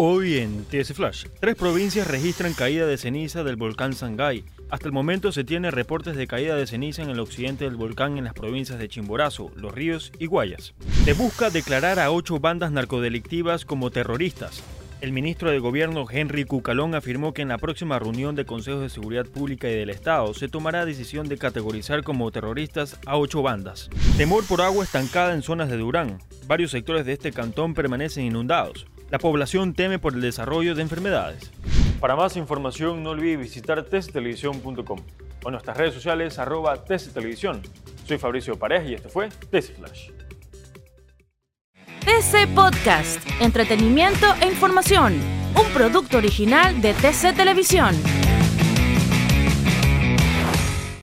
Hoy en TS Flash, tres provincias registran caída de ceniza del volcán Sangay. Hasta el momento se tiene reportes de caída de ceniza en el occidente del volcán en las provincias de Chimborazo, Los Ríos y Guayas. Se busca declarar a ocho bandas narcodelictivas como terroristas. El ministro de Gobierno Henry Cucalón afirmó que en la próxima reunión de Consejos de Seguridad Pública y del Estado se tomará decisión de categorizar como terroristas a ocho bandas. Temor por agua estancada en zonas de Durán. Varios sectores de este cantón permanecen inundados. La población teme por el desarrollo de enfermedades. Para más información no olvide visitar tctelevisión.com o nuestras redes sociales arroba tctelevisión. Soy Fabricio Pareja y este fue TC Flash. TC Podcast, entretenimiento e información, un producto original de TC Televisión.